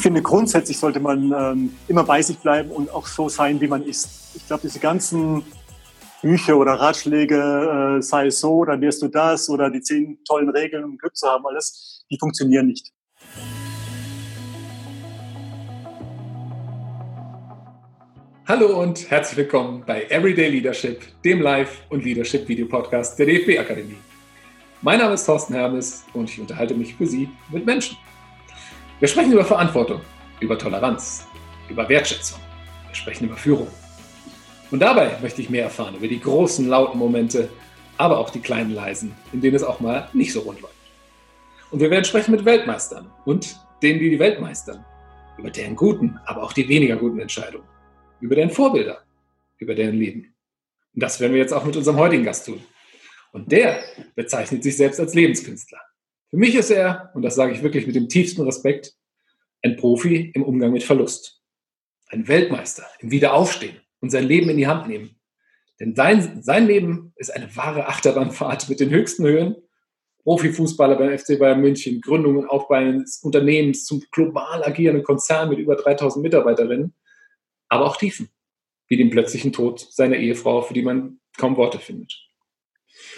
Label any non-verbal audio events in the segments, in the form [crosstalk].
Ich finde, grundsätzlich sollte man ähm, immer bei sich bleiben und auch so sein, wie man ist. Ich glaube, diese ganzen Bücher oder Ratschläge, äh, sei es so, dann wirst du das oder die zehn tollen Regeln, um Glück zu haben, alles, die funktionieren nicht. Hallo und herzlich willkommen bei Everyday Leadership, dem Live- und Leadership-Video-Podcast der DFB-Akademie. Mein Name ist Thorsten Hermes und ich unterhalte mich für Sie mit Menschen. Wir sprechen über Verantwortung, über Toleranz, über Wertschätzung. Wir sprechen über Führung. Und dabei möchte ich mehr erfahren über die großen, lauten Momente, aber auch die kleinen, leisen, in denen es auch mal nicht so rund läuft. Und wir werden sprechen mit Weltmeistern und denen, die die Welt meistern, über deren guten, aber auch die weniger guten Entscheidungen, über deren Vorbilder, über deren Leben. Und das werden wir jetzt auch mit unserem heutigen Gast tun. Und der bezeichnet sich selbst als Lebenskünstler. Für mich ist er, und das sage ich wirklich mit dem tiefsten Respekt, ein Profi im Umgang mit Verlust. Ein Weltmeister im Wiederaufstehen und sein Leben in die Hand nehmen. Denn sein, sein Leben ist eine wahre Achterbahnfahrt mit den höchsten Höhen. Profifußballer beim FC Bayern München, Gründung und Aufbau eines Unternehmens zum global agierenden Konzern mit über 3000 Mitarbeiterinnen, aber auch Tiefen, wie den plötzlichen Tod seiner Ehefrau, für die man kaum Worte findet.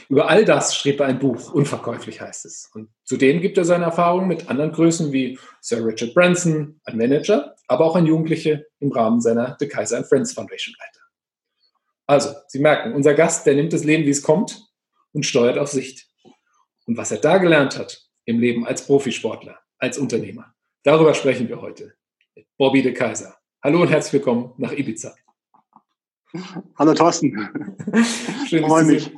Über all das schrieb er ein Buch, unverkäuflich heißt es. Und zudem gibt er seine Erfahrungen mit anderen Größen wie Sir Richard Branson, ein Manager, aber auch ein Jugendliche im Rahmen seiner The Kaiser and Friends Foundation weiter. Also, Sie merken, unser Gast, der nimmt das Leben, wie es kommt und steuert auf Sicht. Und was er da gelernt hat im Leben als Profisportler, als Unternehmer, darüber sprechen wir heute mit Bobby de Kaiser. Hallo und herzlich willkommen nach Ibiza. Hallo Thorsten. [laughs] Schön, dass mich.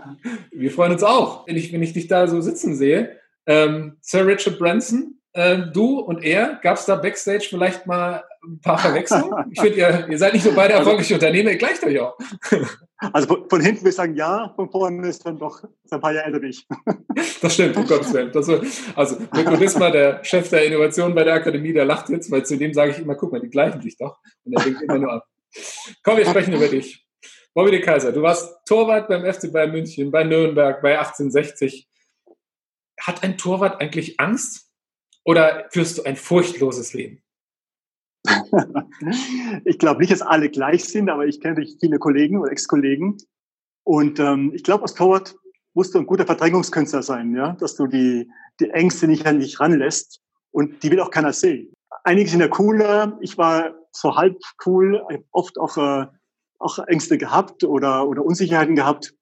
Wir freuen uns auch, wenn ich, wenn ich dich da so sitzen sehe. Ähm, Sir Richard Branson, äh, du und er, gab es da Backstage vielleicht mal ein paar Verwechslungen? Ich finde, ihr, ihr seid nicht so beide also- erfolgrische also, Unternehmer, ihr gleicht euch auch. [laughs] Also von, von hinten wir sagen ja, von vorne ist dann doch ist ein paar Jahre älter wie ich. [laughs] Das stimmt, um Gottes Willen. Das, also Mirko Disma, der Chef der Innovation bei der Akademie, der lacht jetzt, weil zu dem sage ich immer, guck mal, die gleichen sich doch. Und er denkt immer nur ab. Komm, wir sprechen über dich. Bobby de Kaiser, du warst Torwart beim FC Bayern München, bei Nürnberg, bei 1860. Hat ein Torwart eigentlich Angst oder führst du ein furchtloses Leben? [laughs] ich glaube nicht, dass alle gleich sind, aber ich kenne viele Kollegen oder Ex-Kollegen. Und ähm, ich glaube, als Torwart musst du ein guter Verdrängungskünstler sein, ja, dass du die, die Ängste nicht an dich ranlässt. Und die will auch keiner sehen. Einige sind ja cooler. Ich war so halb cool, oft auch äh, auch Ängste gehabt oder, oder Unsicherheiten gehabt.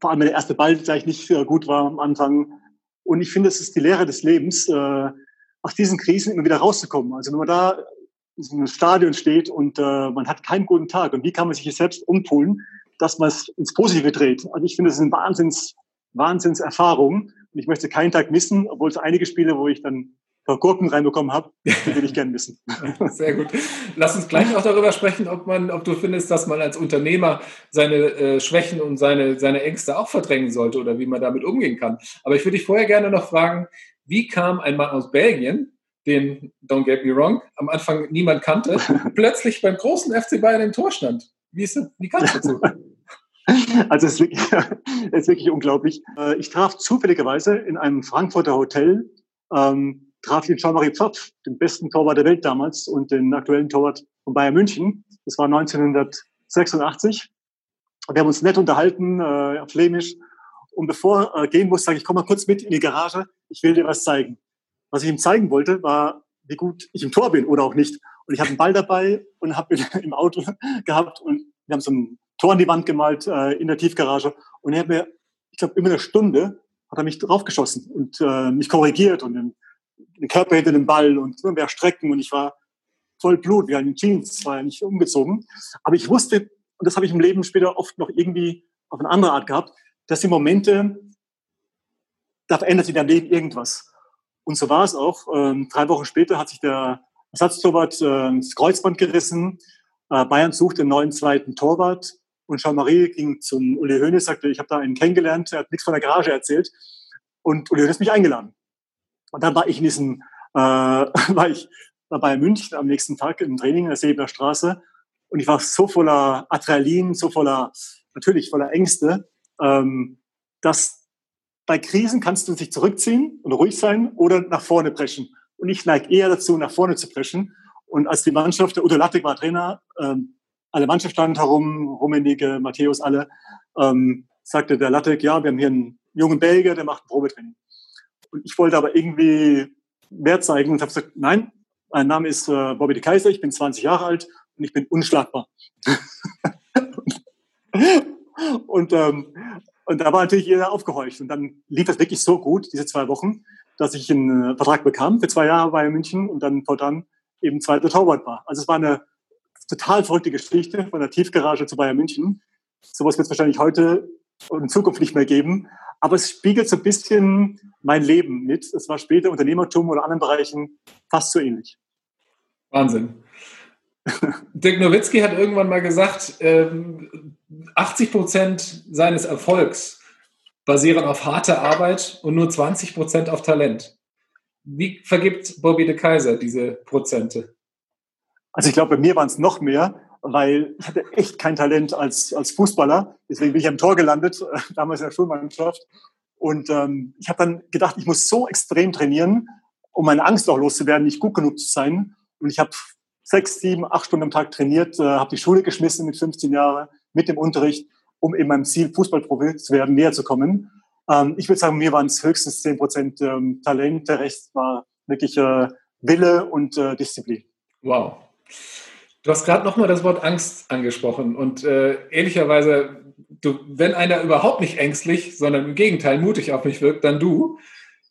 Vor allem, wenn der erste Ball gleich nicht gut war am Anfang. Und ich finde, es ist die Lehre des Lebens, äh, aus diesen Krisen immer wieder rauszukommen. Also wenn man da in so einem Stadion steht und äh, man hat keinen guten Tag und wie kann man sich selbst umpolen, dass man es ins Positive dreht. Also ich finde, es ist eine Wahnsinns, Wahnsinnserfahrung. Und ich möchte keinen Tag missen, obwohl es einige Spiele, wo ich dann paar Gurken reinbekommen habe, [laughs] die würde ich gerne wissen. Sehr gut. Lass uns gleich auch darüber sprechen, ob man, ob du findest, dass man als Unternehmer seine äh, Schwächen und seine, seine Ängste auch verdrängen sollte oder wie man damit umgehen kann. Aber ich würde dich vorher gerne noch fragen, wie kam ein Mann aus Belgien, den, don't get me wrong, am Anfang niemand kannte, [laughs] plötzlich beim großen FC Bayern im Tor stand? Wie, ist das, wie kam es dazu? [laughs] Also es ist, wirklich, es ist wirklich unglaublich. Äh, ich traf zufälligerweise in einem Frankfurter Hotel ähm, traf ich den Jean-Marie Pfaff, den besten Torwart der Welt damals und den aktuellen Torwart von Bayern München. Das war 1986. Wir haben uns nett unterhalten, äh, Flämisch. Und bevor er äh, gehen muss, sage ich, komm mal kurz mit in die Garage, ich will dir was zeigen. Was ich ihm zeigen wollte, war, wie gut ich im Tor bin oder auch nicht. Und ich habe einen Ball dabei und habe ihn [laughs] im Auto gehabt und wir haben so ein Tor an die Wand gemalt äh, in der Tiefgarage. Und er hat mir, ich glaube, immer eine Stunde hat er mich draufgeschossen und äh, mich korrigiert und den Körper hinter dem Ball und immer mehr strecken und ich war voll Blut, wie ein Jeans, war ja nicht umgezogen. Aber ich wusste, und das habe ich im Leben später oft noch irgendwie auf eine andere Art gehabt, dass die Momente, da verändert sich dein Leben irgendwas. Und so war es auch. Ähm, drei Wochen später hat sich der Ersatztorwart äh, das Kreuzband gerissen. Äh, Bayern suchte einen neuen zweiten Torwart. Und Jean-Marie ging zum Uli Hoeneß, sagte, ich habe da einen kennengelernt, er hat nichts von der Garage erzählt. Und Uli Hoeneß mich eingeladen. Und dann war ich in diesem, äh, [laughs] war ich war bei München am nächsten Tag im Training in der Sebener Straße und ich war so voller Adrenalin, so voller, natürlich voller Ängste, ähm, dass bei Krisen kannst du dich zurückziehen und ruhig sein oder nach vorne preschen. Und ich neige eher dazu, nach vorne zu preschen. Und als die Mannschaft, der Udo Lattek war Trainer, ähm, alle Mannschaft stand herum, Rummenigge, Matthäus, alle, ähm, sagte der Lattek, ja, wir haben hier einen jungen Belgier, der macht ein Probetraining. Und ich wollte aber irgendwie mehr zeigen und habe gesagt, nein, mein Name ist äh, Bobby de Kaiser, ich bin 20 Jahre alt und ich bin unschlagbar. [laughs] und, ähm, und da war natürlich jeder aufgehorcht. Und dann lief das wirklich so gut, diese zwei Wochen, dass ich einen äh, Vertrag bekam für zwei Jahre bei München und dann fortan eben zweiter Torwart war. Also es war eine total verrückte Geschichte von der Tiefgarage zu Bayern München. Sowas wird es wahrscheinlich heute und in Zukunft nicht mehr geben. Aber es spiegelt so ein bisschen mein Leben mit. Es war später Unternehmertum oder anderen Bereichen fast so ähnlich. Wahnsinn. [laughs] Dirk Nowitzki hat irgendwann mal gesagt, 80 ähm, Prozent seines Erfolgs basieren auf harter Arbeit und nur 20 Prozent auf Talent. Wie vergibt Bobby de Kaiser diese Prozente? Also ich glaube, bei mir waren es noch mehr, weil ich hatte echt kein Talent als, als Fußballer. Deswegen bin ich am Tor gelandet, damals in der Schulmannschaft. Und ähm, ich habe dann gedacht, ich muss so extrem trainieren, um meine Angst auch loszuwerden, nicht gut genug zu sein. Und ich habe sechs, sieben, acht Stunden am Tag trainiert, äh, habe die Schule geschmissen mit 15 Jahren, mit dem Unterricht, um eben meinem Ziel, Fußballprofi zu werden, näher zu kommen. Ähm, ich würde sagen, mir waren es höchstens zehn Prozent ähm, Talent, der Rest war wirklich äh, Wille und äh, Disziplin. Wow. Du hast gerade nochmal das Wort Angst angesprochen und äh, ehrlicherweise, du, wenn einer überhaupt nicht ängstlich, sondern im Gegenteil mutig auf mich wirkt, dann du.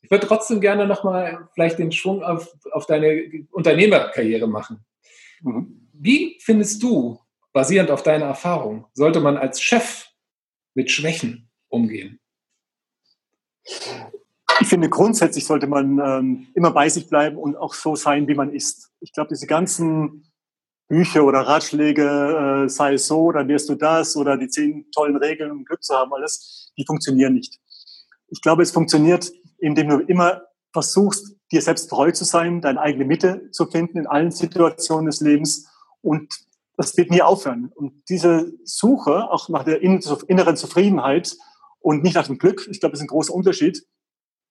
Ich würde trotzdem gerne nochmal vielleicht den Schwung auf, auf deine Unternehmerkarriere machen. Mhm. Wie findest du, basierend auf deiner Erfahrung, sollte man als Chef mit Schwächen umgehen? Ich finde, grundsätzlich sollte man ähm, immer bei sich bleiben und auch so sein, wie man ist. Ich glaube, diese ganzen Bücher oder Ratschläge, äh, sei es so, dann wirst du das oder die zehn tollen Regeln, um Glück zu haben, alles, die funktionieren nicht. Ich glaube, es funktioniert, indem du immer versuchst, dir selbst treu zu sein, deine eigene Mitte zu finden in allen Situationen des Lebens und das wird nie aufhören. Und diese Suche, auch nach der inneren Zufriedenheit und nicht nach dem Glück, ich glaube, das ist ein großer Unterschied,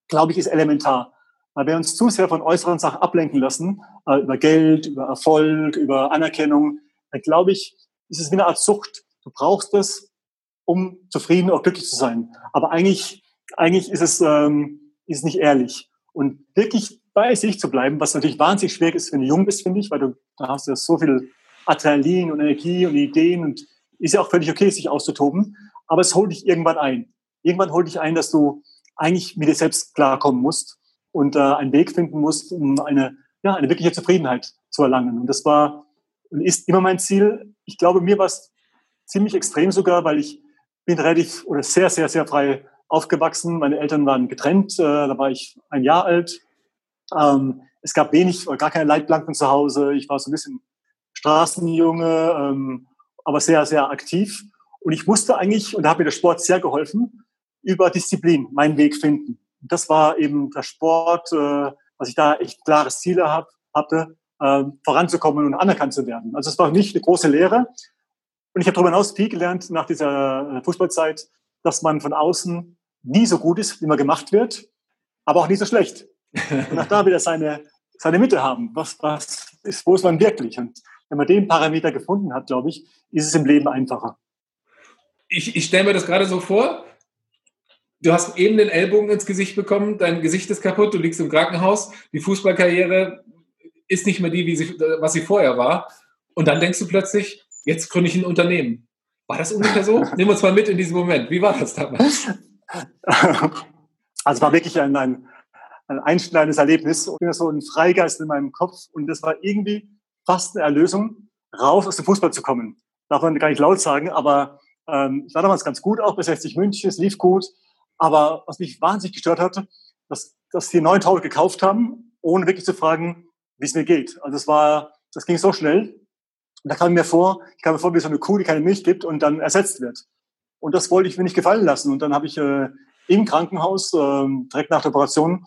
glaube ich, ist elementar. Weil wir uns zu sehr von äußeren Sachen ablenken lassen, äh, über Geld, über Erfolg, über Anerkennung, dann glaube ich, ist es wie eine Art Sucht. Du brauchst es, um zufrieden oder glücklich zu sein. Aber eigentlich, eigentlich ist es, ähm, ist nicht ehrlich. Und wirklich bei sich zu bleiben, was natürlich wahnsinnig schwer ist, wenn du jung bist, finde ich, weil du da hast ja so viel Adrenalin und Energie und Ideen und ist ja auch völlig okay, sich auszutoben. Aber es holt dich irgendwann ein. Irgendwann holt dich ein, dass du eigentlich mit dir selbst klarkommen musst und äh, einen Weg finden musst, um eine, ja, eine wirkliche Zufriedenheit zu erlangen. Und das war und ist immer mein Ziel. Ich glaube, mir war es ziemlich extrem sogar, weil ich bin relativ oder sehr, sehr, sehr frei aufgewachsen. Meine Eltern waren getrennt, äh, da war ich ein Jahr alt. Ähm, es gab wenig oder gar keine Leitplanken zu Hause. Ich war so ein bisschen Straßenjunge, ähm, aber sehr, sehr aktiv. Und ich musste eigentlich, und da hat mir der Sport sehr geholfen, über Disziplin meinen Weg finden. Das war eben der Sport, äh, was ich da echt klares Ziele hab, hatte, äh, voranzukommen und anerkannt zu werden. Also es war nicht eine große Lehre. Und ich habe darüber hinaus viel gelernt nach dieser äh, Fußballzeit, dass man von außen nie so gut ist, wie man gemacht wird, aber auch nie so schlecht. Und auch da wieder seine, seine Mitte haben. Was, was ist, wo ist man wirklich? Und wenn man den Parameter gefunden hat, glaube ich, ist es im Leben einfacher. Ich, ich stelle mir das gerade so vor. Du hast eben den Ellbogen ins Gesicht bekommen, dein Gesicht ist kaputt, du liegst im Krankenhaus, die Fußballkarriere ist nicht mehr die, wie sie, was sie vorher war. Und dann denkst du plötzlich, jetzt gründe ich ein Unternehmen. War das ungefähr so? [laughs] Nimm uns mal mit in diesen Moment. Wie war das damals? [laughs] Also war wirklich ein, ein, ein einschneidendes Erlebnis. Und so ein Freigeist in meinem Kopf. Und das war irgendwie fast eine Erlösung, raus aus dem Fußball zu kommen. Darf man gar nicht laut sagen, aber ähm, ich war damals ganz gut, auch bei 60 München, es lief gut. Aber was mich wahnsinnig gestört hat, dass, dass die neuen Taufe gekauft haben, ohne wirklich zu fragen, wie es mir geht. Also es war, das ging so schnell. Und da kam mir vor, ich kam mir vor wie so eine Kuh, die keine Milch gibt und dann ersetzt wird. Und das wollte ich mir nicht gefallen lassen. Und dann habe ich äh, im Krankenhaus, äh, direkt nach der Operation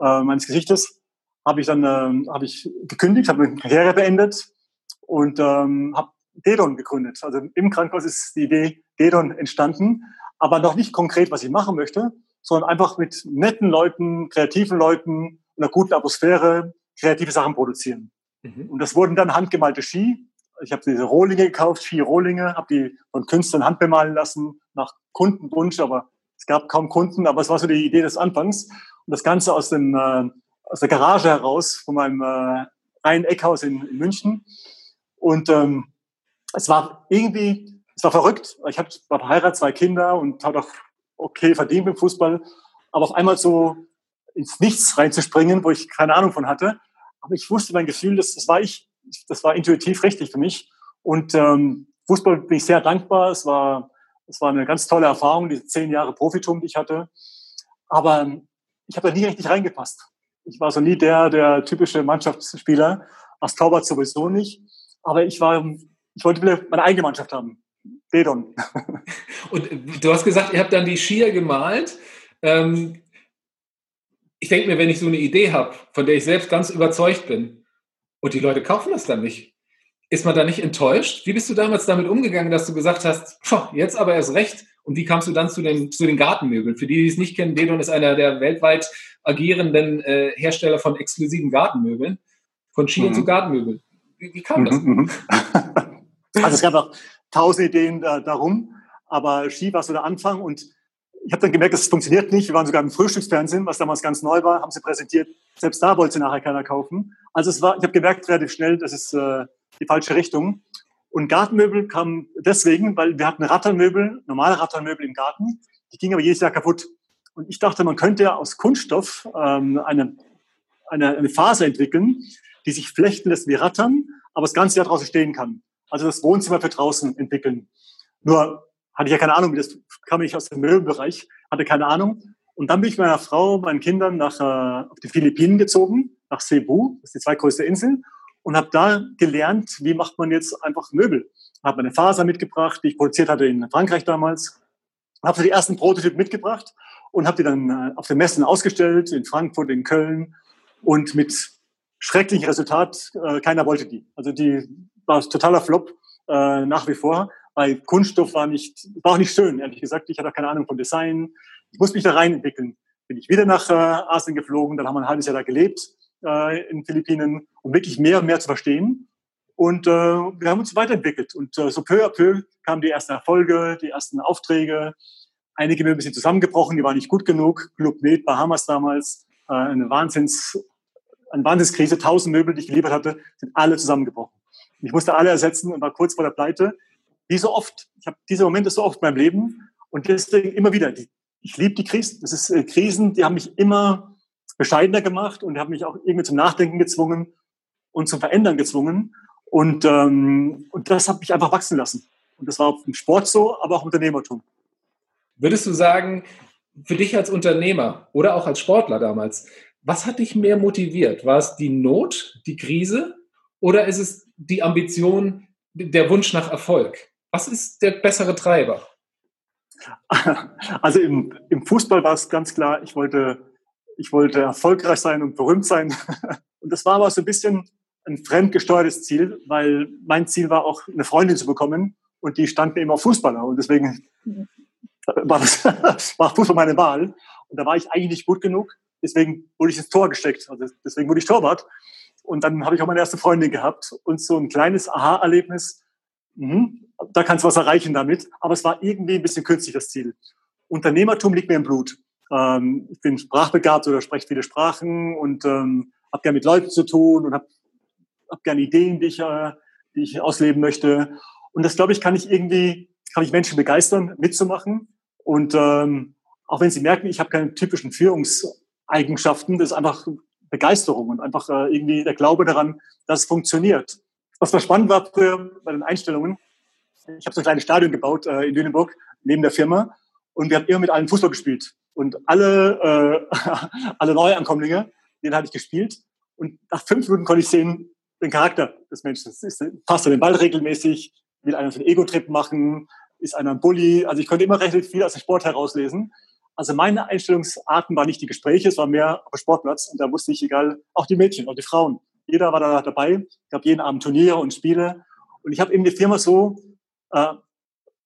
äh, meines Gesichtes, habe ich dann äh, hab ich gekündigt, habe meine Karriere beendet und ähm, habe Dedon gegründet. Also im Krankenhaus ist die Idee Dedon entstanden, aber noch nicht konkret, was ich machen möchte, sondern einfach mit netten Leuten, kreativen Leuten, einer guten Atmosphäre kreative Sachen produzieren. Mhm. Und das wurden dann handgemalte Ski. Ich habe diese Rohlinge gekauft, Ski-Rohlinge, habe die von Künstlern handbemalen lassen, nach Kundenwunsch, aber es gab kaum Kunden, aber es war so die Idee des Anfangs. Und das Ganze aus, dem, äh, aus der Garage heraus von meinem äh, ein Eckhaus in, in München. Und ähm, es war irgendwie, es war verrückt. Ich hab, war verheiratet, zwei Kinder und habe auch okay verdient im Fußball. Aber auf einmal so ins Nichts reinzuspringen, wo ich keine Ahnung von hatte. Aber ich wusste mein Gefühl, das, das war ich, das war intuitiv richtig für mich. Und ähm, Fußball bin ich sehr dankbar. Es war, es war eine ganz tolle Erfahrung, diese zehn Jahre Profitum, die ich hatte. Aber ich habe da nie richtig reingepasst. Ich war so nie der, der typische Mannschaftsspieler, als Torwart sowieso nicht. Aber ich war, ich wollte meine eigene Mannschaft haben. Bedon. [laughs] Und du hast gesagt, ihr habt dann die Skier gemalt. Ähm, ich denke mir, wenn ich so eine Idee habe, von der ich selbst ganz überzeugt bin, und die Leute kaufen das dann nicht, ist man da nicht enttäuscht? Wie bist du damals damit umgegangen, dass du gesagt hast, jetzt aber erst recht? Und wie kamst du dann zu den, zu den Gartenmöbeln? Für die, die es nicht kennen, Dedon ist einer der weltweit agierenden äh, Hersteller von exklusiven Gartenmöbeln, von Skiern mhm. zu Gartenmöbeln. Wie, wie kam das? Mhm, mhm. [laughs] also es gab auch tausend Ideen äh, darum, aber Ski war so der Anfang und ich habe dann gemerkt, das funktioniert nicht. Wir waren sogar im Frühstücksfernsehen, was damals ganz neu war, haben sie präsentiert. Selbst da wollte nachher keiner kaufen. Also es war, ich habe gemerkt relativ schnell, das ist äh, die falsche Richtung. Und Gartenmöbel kam deswegen, weil wir hatten Rattermöbel, normale Rattermöbel im Garten, die gingen aber jedes Jahr kaputt. Und ich dachte, man könnte aus Kunststoff ähm, eine, eine, eine Faser entwickeln, die sich flechten lässt wie Rattern, aber das ganze Jahr draußen stehen kann. Also das Wohnzimmer für draußen entwickeln. Nur hatte ich ja keine Ahnung, das kam ich aus dem Möbelbereich, hatte keine Ahnung. Und dann bin ich mit meiner Frau, meinen Kindern nach äh, auf die Philippinen gezogen, nach Cebu, das ist die zweitgrößte Insel, und habe da gelernt, wie macht man jetzt einfach Möbel. Habe eine Faser mitgebracht, die ich produziert hatte in Frankreich damals, habe so die ersten Prototypen mitgebracht und habe die dann äh, auf den Messen ausgestellt, in Frankfurt, in Köln und mit schrecklichem Resultat, äh, keiner wollte die. Also die war totaler Flop äh, nach wie vor, weil Kunststoff war nicht, war auch nicht schön, ehrlich gesagt. Ich hatte keine Ahnung von Design. Ich musste mich da rein entwickeln. Bin ich wieder nach äh, Asien geflogen, dann haben wir ein halbes Jahr da gelebt äh, in Philippinen, um wirklich mehr und mehr zu verstehen. Und äh, wir haben uns weiterentwickelt. Und äh, so peu à peu kamen die ersten Erfolge, die ersten Aufträge. Einige Möbel sind zusammengebrochen, die waren nicht gut genug. Club Med, Bahamas damals, äh, eine Wahnsinns, eine Wahnsinnskrise. Tausend Möbel, die ich geliefert hatte, sind alle zusammengebrochen. Ich musste alle ersetzen und war kurz vor der Pleite. Wie so oft. Ich habe diese Momente so oft in meinem Leben. Und deswegen immer wieder. Ich liebe die Krisen. Das ist äh, Krisen, die haben mich immer bescheidener gemacht und haben mich auch irgendwie zum Nachdenken gezwungen und zum Verändern gezwungen. Und, ähm, und das hat mich einfach wachsen lassen. Und das war im Sport so, aber auch im Unternehmertum. Würdest du sagen, für dich als Unternehmer oder auch als Sportler damals, was hat dich mehr motiviert? War es die Not, die Krise oder ist es die Ambition, der Wunsch nach Erfolg? Was ist der bessere Treiber? Also im, im Fußball war es ganz klar, ich wollte, ich wollte erfolgreich sein und berühmt sein. [laughs] Und das war aber so ein bisschen ein fremdgesteuertes Ziel, weil mein Ziel war auch, eine Freundin zu bekommen und die stand mir immer auf Fußballer und deswegen war, das, [laughs] war Fußball meine Wahl und da war ich eigentlich nicht gut genug, deswegen wurde ich ins Tor gesteckt, also deswegen wurde ich Torwart und dann habe ich auch meine erste Freundin gehabt und so ein kleines Aha-Erlebnis, mhm, da kannst du was erreichen damit, aber es war irgendwie ein bisschen künstlich das Ziel. Unternehmertum liegt mir im Blut. Ähm, ich bin sprachbegabt oder spreche viele Sprachen und ähm, habe gerne mit Leuten zu tun und habe hab gerne Ideen, die ich, äh, die ich ausleben möchte. Und das, glaube ich, kann ich irgendwie, kann ich Menschen begeistern, mitzumachen. Und ähm, auch wenn sie merken, ich habe keine typischen Führungseigenschaften, das ist einfach Begeisterung und einfach äh, irgendwie der Glaube daran, dass es funktioniert. Was war spannend war für, bei den Einstellungen, ich habe so ein kleines Stadion gebaut äh, in Lüneburg neben der Firma und wir haben immer mit allen Fußball gespielt. Und alle, äh, [laughs] alle Neuankömmlinge, denen habe ich gespielt. Und nach fünf Minuten konnte ich sehen, den Charakter des Menschen. Ist, passt er den Ball regelmäßig? Will einer einen Ego-Trip machen? Ist einer ein Bully? Also ich konnte immer recht viel aus dem Sport herauslesen. Also meine Einstellungsarten waren nicht die Gespräche, es war mehr auf dem Sportplatz. Und da wusste ich, egal, auch die Mädchen, auch die Frauen. Jeder war da dabei. Ich gab jeden Abend Turniere und Spiele. Und ich habe eben die Firma so äh,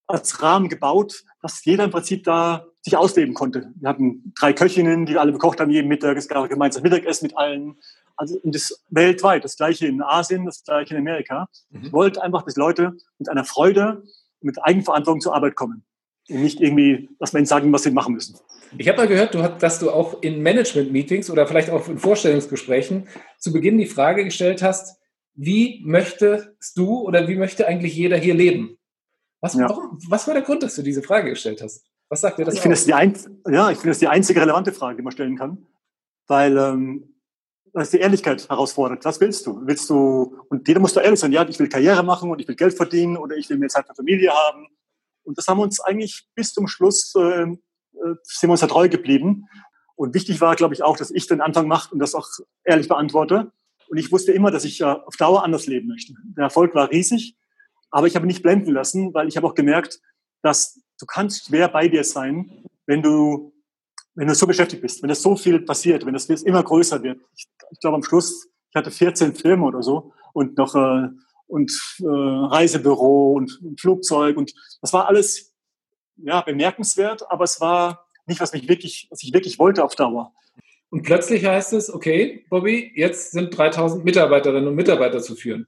als Rahmen gebaut, dass jeder im Prinzip da sich ausleben konnte. Wir hatten drei Köchinnen, die alle bekocht haben jeden Mittag. Es gab gemeinsam Mittagessen mit allen. Also und das weltweit, das gleiche in Asien, das gleiche in Amerika. Mhm. Ich wollte einfach, dass Leute mit einer Freude, mit Eigenverantwortung zur Arbeit kommen. Und nicht irgendwie, dass man ihnen sagen, was sie machen müssen. Ich habe mal gehört, dass du auch in Management-Meetings oder vielleicht auch in Vorstellungsgesprächen zu Beginn die Frage gestellt hast, wie möchtest du oder wie möchte eigentlich jeder hier leben? Was, ja. warum, was war der Grund, dass du diese Frage gestellt hast? Was sagt dir das? Ich finde das, die ein, ja, ich finde das die einzige relevante Frage, die man stellen kann, weil ähm, das die Ehrlichkeit herausfordert. Was willst du? Willst du, und jeder muss da ehrlich sein, ja, ich will Karriere machen und ich will Geld verdienen oder ich will mehr Zeit für Familie haben. Und das haben wir uns eigentlich bis zum Schluss, äh, äh sind wir uns da treu geblieben. Und wichtig war, glaube ich, auch, dass ich den Anfang mache und das auch ehrlich beantworte. Und ich wusste immer, dass ich äh, auf Dauer anders leben möchte. Der Erfolg war riesig, aber ich habe mich nicht blenden lassen, weil ich habe auch gemerkt, dass du kannst schwer bei dir sein, wenn du, wenn du so beschäftigt bist, wenn es so viel passiert, wenn das immer größer wird. Ich, ich glaube am Schluss, ich hatte 14 Filme oder so und noch äh, und äh, Reisebüro und, und Flugzeug und das war alles ja bemerkenswert, aber es war nicht was mich wirklich, was ich wirklich wollte auf Dauer. Und plötzlich heißt es, okay, Bobby, jetzt sind 3000 Mitarbeiterinnen und Mitarbeiter zu führen.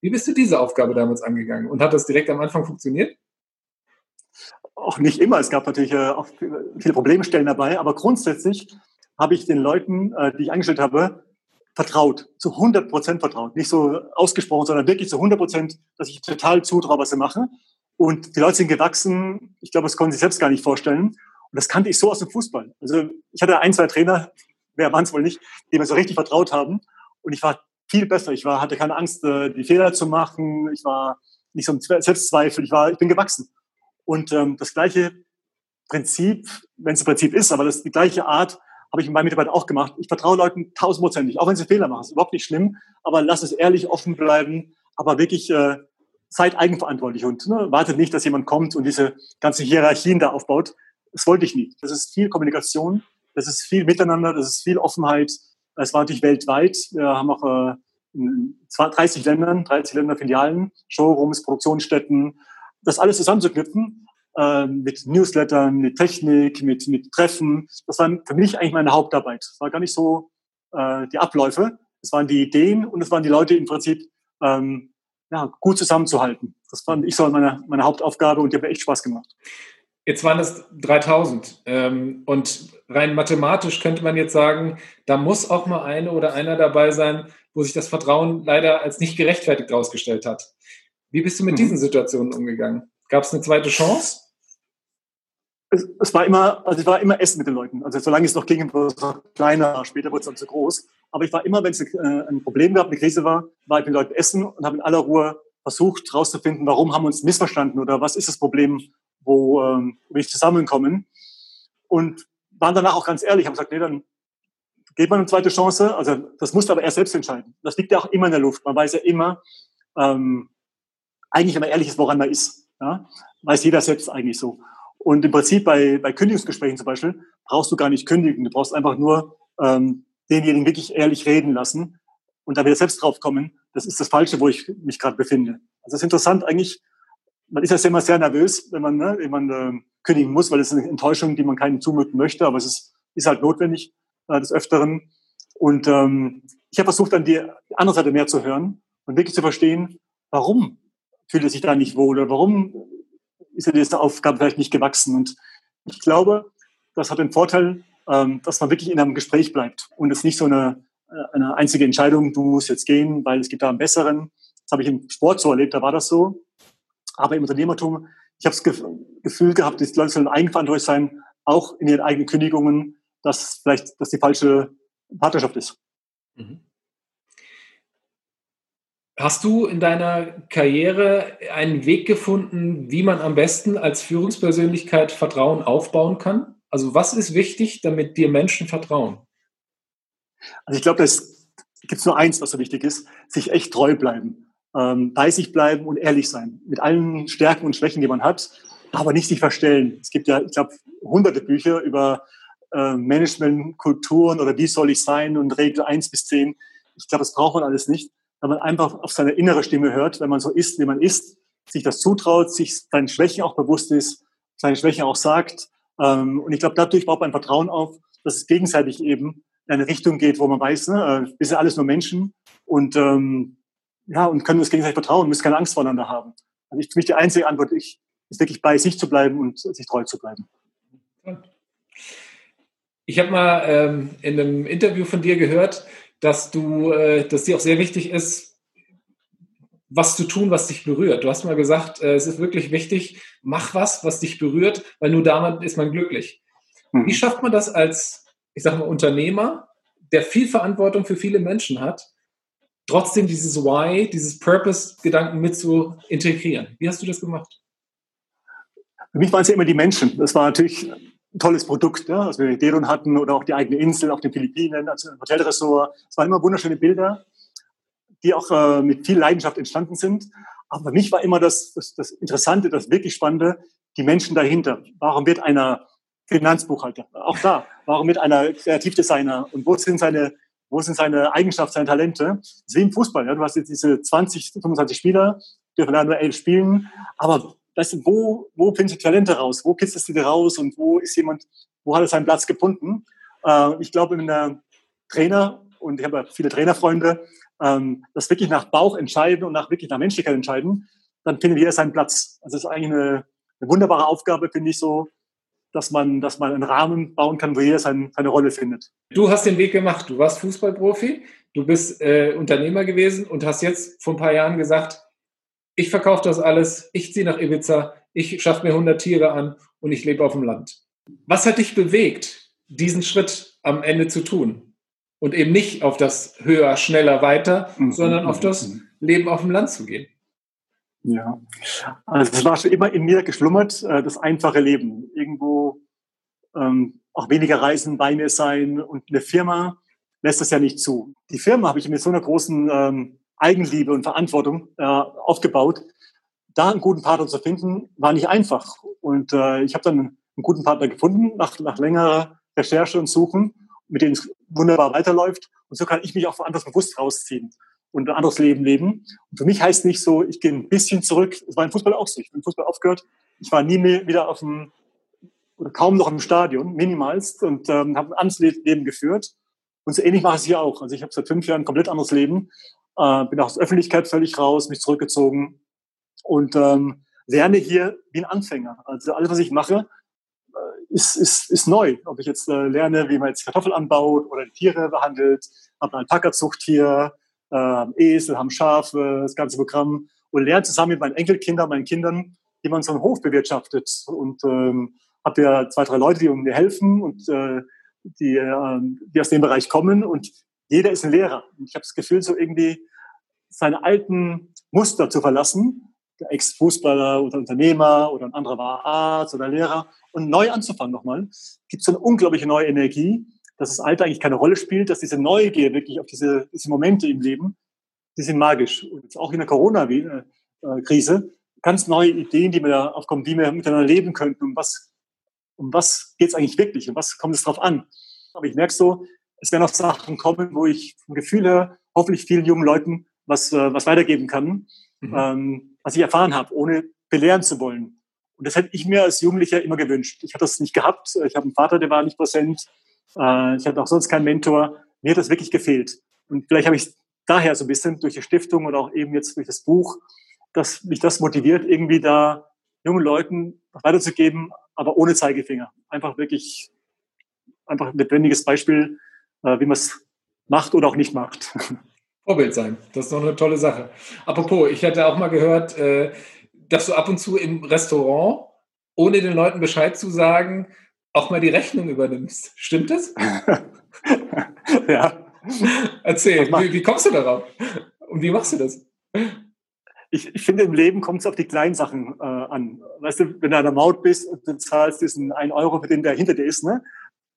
Wie bist du diese Aufgabe damals angegangen? Und hat das direkt am Anfang funktioniert? auch nicht immer. Es gab natürlich äh, auch viele Problemstellen dabei, aber grundsätzlich habe ich den Leuten, äh, die ich angestellt habe, vertraut, zu 100 Prozent vertraut. Nicht so ausgesprochen, sondern wirklich zu 100 Prozent, dass ich total zutraue, was sie machen. Und die Leute sind gewachsen. Ich glaube, das konnten sie selbst gar nicht vorstellen. Und das kannte ich so aus dem Fußball. Also ich hatte ein, zwei Trainer, wer waren es wohl nicht, die mir so richtig vertraut haben. Und ich war viel besser. Ich war, hatte keine Angst, äh, die Fehler zu machen. Ich war nicht so ein Selbstzweifel. Ich war, ich bin gewachsen. Und ähm, das gleiche Prinzip, wenn es ein Prinzip ist, aber das die gleiche Art habe ich mit meinen Mitarbeitern auch gemacht. Ich vertraue Leuten tausendprozentig, auch wenn sie Fehler machen. Das ist überhaupt nicht schlimm, aber lass es ehrlich offen bleiben, aber wirklich äh, seid eigenverantwortlich und ne, wartet nicht, dass jemand kommt und diese ganzen Hierarchien da aufbaut. Das wollte ich nicht. Das ist viel Kommunikation, das ist viel Miteinander, das ist viel Offenheit. Es war natürlich weltweit. Wir haben auch äh, in 30 Ländern, 30 Länder Filialen, Showrooms, Produktionsstätten, das alles zusammenzuknüpfen äh, mit Newslettern, mit Technik, mit, mit Treffen. Das war für mich eigentlich meine Hauptarbeit. Es war gar nicht so äh, die Abläufe, es waren die Ideen und es waren die Leute im Prinzip ähm, ja, gut zusammenzuhalten. Das fand ich so meine, meine Hauptaufgabe und die hat mir echt Spaß gemacht. Jetzt waren es 3000 ähm, und rein mathematisch könnte man jetzt sagen, da muss auch mal eine oder einer dabei sein, wo sich das Vertrauen leider als nicht gerechtfertigt herausgestellt hat. Wie bist du mit mhm. diesen Situationen umgegangen? Gab es eine zweite Chance? Es, es, war immer, also ich war immer Essen mit den Leuten. Also solange es noch ging, war es kleiner, später wurde es dann zu groß. Aber ich war immer, wenn es äh, ein Problem gab, eine Krise war, war ich mit den Leuten essen und habe in aller Ruhe versucht herauszufinden, warum haben wir uns missverstanden oder was ist das Problem, wo ähm, wir nicht zusammenkommen. Und waren danach auch ganz ehrlich, haben gesagt, nee, dann geht man eine zweite Chance. Also das musste aber er selbst entscheiden. Das liegt ja auch immer in der Luft. Man weiß ja immer, ähm, eigentlich, wenn ehrlich ist, woran man ist. Ja? Weiß jeder selbst eigentlich so. Und im Prinzip bei, bei Kündigungsgesprächen zum Beispiel brauchst du gar nicht kündigen. Du brauchst einfach nur ähm, denjenigen wirklich ehrlich reden lassen und da wieder selbst drauf kommen, das ist das Falsche, wo ich mich gerade befinde. Also das ist interessant eigentlich. Man ist ja immer sehr nervös, wenn man, ne, wenn man äh, kündigen muss, weil es ist eine Enttäuschung, die man keinen zumuten möchte, aber es ist, ist halt notwendig äh, des Öfteren. Und ähm, ich habe versucht, dann die andere Seite mehr zu hören und wirklich zu verstehen, warum fühlt er sich da nicht wohl oder warum ist er dieser Aufgabe vielleicht nicht gewachsen? Und ich glaube, das hat den Vorteil, ähm, dass man wirklich in einem Gespräch bleibt und es nicht so eine, äh, eine einzige Entscheidung, du musst jetzt gehen, weil es gibt da einen besseren. Das habe ich im Sport so erlebt, da war das so. Aber im Unternehmertum, ich habe das Gefühl gehabt, die Leute sollen eigenverantwortlich sein, auch in ihren eigenen Kündigungen, dass vielleicht das die falsche Partnerschaft ist. Mhm. Hast du in deiner Karriere einen Weg gefunden, wie man am besten als Führungspersönlichkeit Vertrauen aufbauen kann? Also was ist wichtig, damit dir Menschen vertrauen? Also ich glaube, es gibt nur eins, was so wichtig ist, sich echt treu bleiben, ähm, bei sich bleiben und ehrlich sein, mit allen Stärken und Schwächen, die man hat, aber nicht sich verstellen. Es gibt ja, ich glaube, hunderte Bücher über äh, Managementkulturen oder wie soll ich sein und Regel eins bis zehn. Ich glaube, das braucht man alles nicht wenn man einfach auf seine innere Stimme hört, wenn man so ist, wie man ist, sich das zutraut, sich seinen Schwächen auch bewusst ist, seine Schwächen auch sagt Ähm, und ich glaube, dadurch baut man Vertrauen auf, dass es gegenseitig eben in eine Richtung geht, wo man weiß, ne, äh, wir sind alles nur Menschen und ähm, ja und können uns gegenseitig vertrauen, müssen keine Angst voneinander haben. Also ich, für mich die einzige Antwort ich, ist wirklich bei sich zu bleiben und sich treu zu bleiben. Ich habe mal ähm, in einem Interview von dir gehört, dass du, äh, dass dir auch sehr wichtig ist, was zu tun, was dich berührt. Du hast mal gesagt, äh, es ist wirklich wichtig, mach was, was dich berührt, weil nur damit ist man glücklich. Mhm. Wie schafft man das als, ich sage mal, Unternehmer, der viel Verantwortung für viele Menschen hat, trotzdem dieses Why, dieses Purpose-Gedanken mit zu integrieren? Wie hast du das gemacht? Für mich waren es ja immer die Menschen. Das war natürlich tolles Produkt, ja, als wir Deron hatten oder auch die eigene Insel auf den Philippinen, also ein Hotelressort. Es waren immer wunderschöne Bilder, die auch äh, mit viel Leidenschaft entstanden sind. Aber für mich war immer das, das, das Interessante, das wirklich Spannende, die Menschen dahinter. Warum wird einer Finanzbuchhalter? Auch da. Warum wird einer Kreativdesigner? Und wo sind seine, wo sind seine Eigenschaften, seine Talente? Das ist wie im Fußball. Ja? Du hast jetzt diese 20, 25 Spieler, dürfen da nur elf spielen. Aber du, wo, wo findest du Talente raus? Wo kitzelst du die raus? Und wo ist jemand, wo hat er seinen Platz gefunden? Äh, ich glaube, wenn der Trainer, und ich habe ja viele Trainerfreunde, ähm, das wirklich nach Bauch entscheiden und nach wirklich nach Menschlichkeit entscheiden, dann findet jeder seinen Platz. Also es ist eigentlich eine, eine wunderbare Aufgabe, finde ich so, dass man, dass man einen Rahmen bauen kann, wo jeder sein, seine Rolle findet. Du hast den Weg gemacht. Du warst Fußballprofi, du bist äh, Unternehmer gewesen und hast jetzt vor ein paar Jahren gesagt, ich verkaufe das alles, ich ziehe nach Ibiza, ich schaffe mir 100 Tiere an und ich lebe auf dem Land. Was hat dich bewegt, diesen Schritt am Ende zu tun? Und eben nicht auf das höher, schneller, weiter, mhm. sondern auf das mhm. Leben auf dem Land zu gehen. Ja, also es war schon immer in mir geschlummert, äh, das einfache Leben. Irgendwo ähm, auch weniger Reisen bei mir sein und eine Firma lässt das ja nicht zu. Die Firma habe ich mit so einer großen ähm, Eigenliebe und Verantwortung äh, aufgebaut. Da einen guten Partner zu finden, war nicht einfach. Und äh, ich habe dann einen, guten Partner gefunden nach, nach längerer Recherche und Suchen, mit dem es wunderbar weiterläuft. Und so kann ich mich auch anders bewusst rausziehen und ein anderes Leben leben. Und für mich heißt nicht so, ich gehe ein bisschen zurück. Es war im Fußball auch so. Ich bin im Fußball aufgehört. Ich war nie mehr wieder auf dem, oder kaum noch im Stadion, minimalst, und ähm, habe ein anderes Leben geführt. Und so ähnlich mache ich es hier auch. Also ich habe seit fünf Jahren ein komplett anderes Leben äh, bin aus der Öffentlichkeit völlig raus, mich zurückgezogen und ähm, lerne hier wie ein Anfänger. Also alles, was ich mache, äh, ist, ist, ist neu. Ob ich jetzt äh, lerne, wie man jetzt Kartoffeln anbaut oder Tiere behandelt, habe eine Alpaka-Zucht hier, äh, Esel, haben Schafe, das ganze Programm und lerne zusammen mit meinen Enkelkindern, meinen Kindern, wie man so einen Hof bewirtschaftet. Und ähm, habe ja zwei, drei Leute, die mir helfen und äh, die, äh, die aus dem Bereich kommen und jeder ist ein Lehrer. Und ich habe das Gefühl, so irgendwie seine alten Muster zu verlassen, der Ex-Fußballer oder Unternehmer oder ein anderer war Arzt oder Lehrer und neu anzufangen nochmal, gibt es so eine unglaubliche neue Energie, dass das Alter eigentlich keine Rolle spielt, dass diese Neugier wirklich auf diese, diese Momente im Leben, die sind magisch. Und jetzt auch in der Corona-Krise, ganz neue Ideen, die mir da aufkommen, wie wir miteinander leben könnten, um was, um was geht es eigentlich wirklich, um was kommt es drauf an. Aber ich merke so, es werden auch Sachen kommen, wo ich vom Gefühl her hoffentlich vielen jungen Leuten was, äh, was weitergeben kann, mhm. ähm, was ich erfahren habe, ohne belehren zu wollen. Und das hätte ich mir als Jugendlicher immer gewünscht. Ich hatte das nicht gehabt. Ich habe einen Vater, der war nicht präsent. Äh, ich hatte auch sonst keinen Mentor. Mir hat das wirklich gefehlt. Und vielleicht habe ich daher so ein bisschen durch die Stiftung oder auch eben jetzt durch das Buch, dass mich das motiviert, irgendwie da jungen Leuten weiterzugeben, aber ohne Zeigefinger. Einfach wirklich, einfach ein lebendiges Beispiel äh, wie man es macht oder auch nicht macht. [laughs] Vorbild sein, das ist doch eine tolle Sache. Apropos, ich hatte auch mal gehört, äh, dass du ab und zu im Restaurant, ohne den Leuten Bescheid zu sagen, auch mal die Rechnung übernimmst. Stimmt das? [laughs] ja. Erzähl, wie, wie, kommst du darauf? Und wie machst du das? Ich, ich finde, im Leben kommt es auf die kleinen Sachen äh, an. Weißt du, wenn du an der Maut bist und du zahlst diesen einen Euro für den, der hinter dir ist, ne?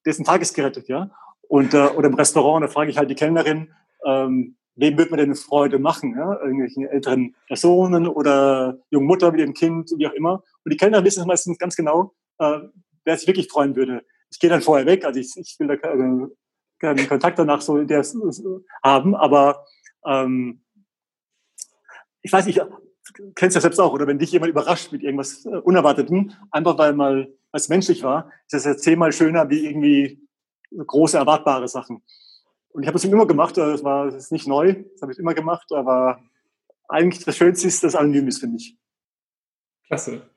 der ist ein Tages gerettet, ja. Und, äh, oder im Restaurant, da frage ich halt die Kellnerin, ähm, wem wird man denn Freude machen? Ja? Irgendwelchen älteren Personen oder jungen Mutter mit ihrem Kind, wie auch immer. Und die Kellnerin wissen meistens ganz genau, äh, wer sich wirklich freuen würde. Ich gehe dann vorher weg, also ich, ich will da keinen, keinen Kontakt danach so der haben, aber ähm, ich weiß nicht, du kennst ja selbst auch, oder wenn dich jemand überrascht mit irgendwas äh, Unerwartetem, einfach weil mal als menschlich war, ist das ja zehnmal schöner wie irgendwie große erwartbare Sachen. Und ich habe das immer gemacht, das war das ist nicht neu, das habe ich immer gemacht, aber eigentlich das Schönste ist, dass anonym ist, finde ich. Klasse.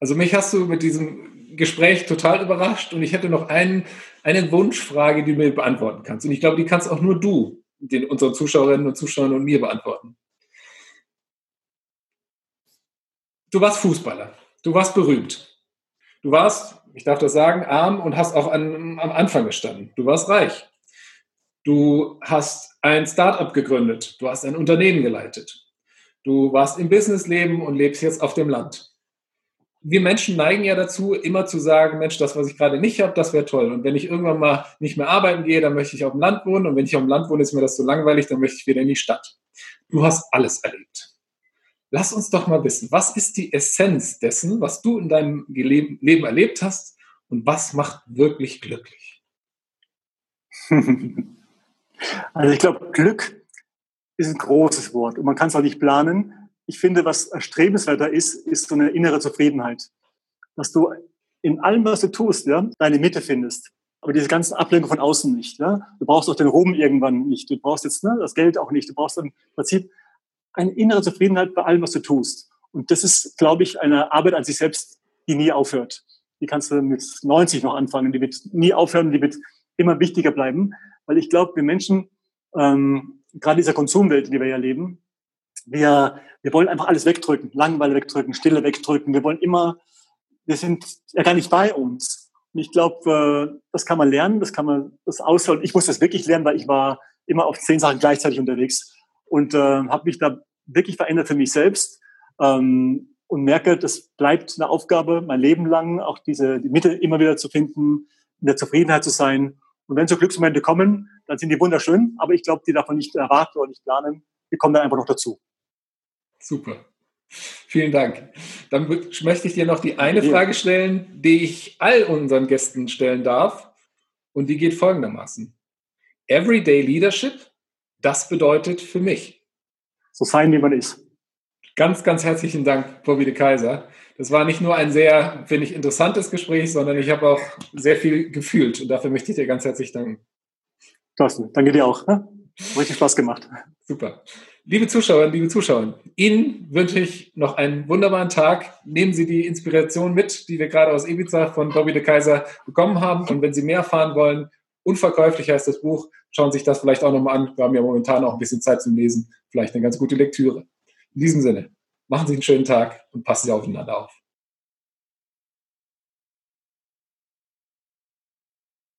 Also mich hast du mit diesem Gespräch total überrascht und ich hätte noch einen, eine Wunschfrage, die du mir beantworten kannst. Und ich glaube, die kannst auch nur du den unseren Zuschauerinnen und Zuschauern und mir beantworten. Du warst Fußballer. Du warst berühmt. Du warst, ich darf das sagen, arm und hast auch an, am Anfang gestanden. Du warst reich. Du hast ein Start-up gegründet. Du hast ein Unternehmen geleitet. Du warst im Businessleben und lebst jetzt auf dem Land. Wir Menschen neigen ja dazu, immer zu sagen, Mensch, das, was ich gerade nicht habe, das wäre toll. Und wenn ich irgendwann mal nicht mehr arbeiten gehe, dann möchte ich auf dem Land wohnen. Und wenn ich auf dem Land wohne, ist mir das so langweilig, dann möchte ich wieder in die Stadt. Du hast alles erlebt. Lass uns doch mal wissen, was ist die Essenz dessen, was du in deinem Leben erlebt hast und was macht wirklich glücklich? [laughs] Also ich glaube, Glück ist ein großes Wort und man kann es auch nicht planen. Ich finde, was erstrebenswerter ist, ist so eine innere Zufriedenheit. Dass du in allem, was du tust, ja, deine Mitte findest. Aber diese ganzen Ablenkungen von außen nicht. Ja? Du brauchst auch den Ruhm irgendwann nicht. Du brauchst jetzt ne, das Geld auch nicht. Du brauchst im Prinzip eine innere Zufriedenheit bei allem, was du tust. Und das ist, glaube ich, eine Arbeit an sich selbst, die nie aufhört. Die kannst du mit 90 noch anfangen. Die wird nie aufhören. Die wird immer wichtiger bleiben. Weil ich glaube, wir Menschen, ähm, gerade dieser Konsumwelt, in der wir ja leben, wir, wir wollen einfach alles wegdrücken, Langeweile wegdrücken, Stille wegdrücken. Wir wollen immer, wir sind ja gar nicht bei uns. Und ich glaube, äh, das kann man lernen, das kann man das ausholen. Ich muss das wirklich lernen, weil ich war immer auf zehn Sachen gleichzeitig unterwegs und äh, habe mich da wirklich verändert für mich selbst ähm, und merke, das bleibt eine Aufgabe mein Leben lang, auch diese die Mitte immer wieder zu finden, in der Zufriedenheit zu sein. Und wenn so Glücksmomente kommen, dann sind die wunderschön, aber ich glaube, die davon nicht erwarten oder nicht planen, die kommen dann einfach noch dazu. Super. Vielen Dank. Dann möchte ich dir noch die eine Frage stellen, die ich all unseren Gästen stellen darf. Und die geht folgendermaßen. Everyday Leadership, das bedeutet für mich. So sein, wie man ist. Ganz, ganz herzlichen Dank, Bobby de Kaiser. Das war nicht nur ein sehr, finde ich, interessantes Gespräch, sondern ich habe auch sehr viel gefühlt. Und dafür möchte ich dir ganz herzlich danken. Thorsten, danke dir auch. Ne? Richtig Spaß gemacht. Super. Liebe Zuschauerinnen, liebe Zuschauer, Ihnen wünsche ich noch einen wunderbaren Tag. Nehmen Sie die Inspiration mit, die wir gerade aus Ibiza von Bobby de Kaiser bekommen haben. Und wenn Sie mehr erfahren wollen, unverkäuflich heißt das Buch, schauen Sie sich das vielleicht auch nochmal an. Wir haben ja momentan auch ein bisschen Zeit zum Lesen. Vielleicht eine ganz gute Lektüre. In diesem Sinne, machen Sie einen schönen Tag und passen Sie aufeinander auf.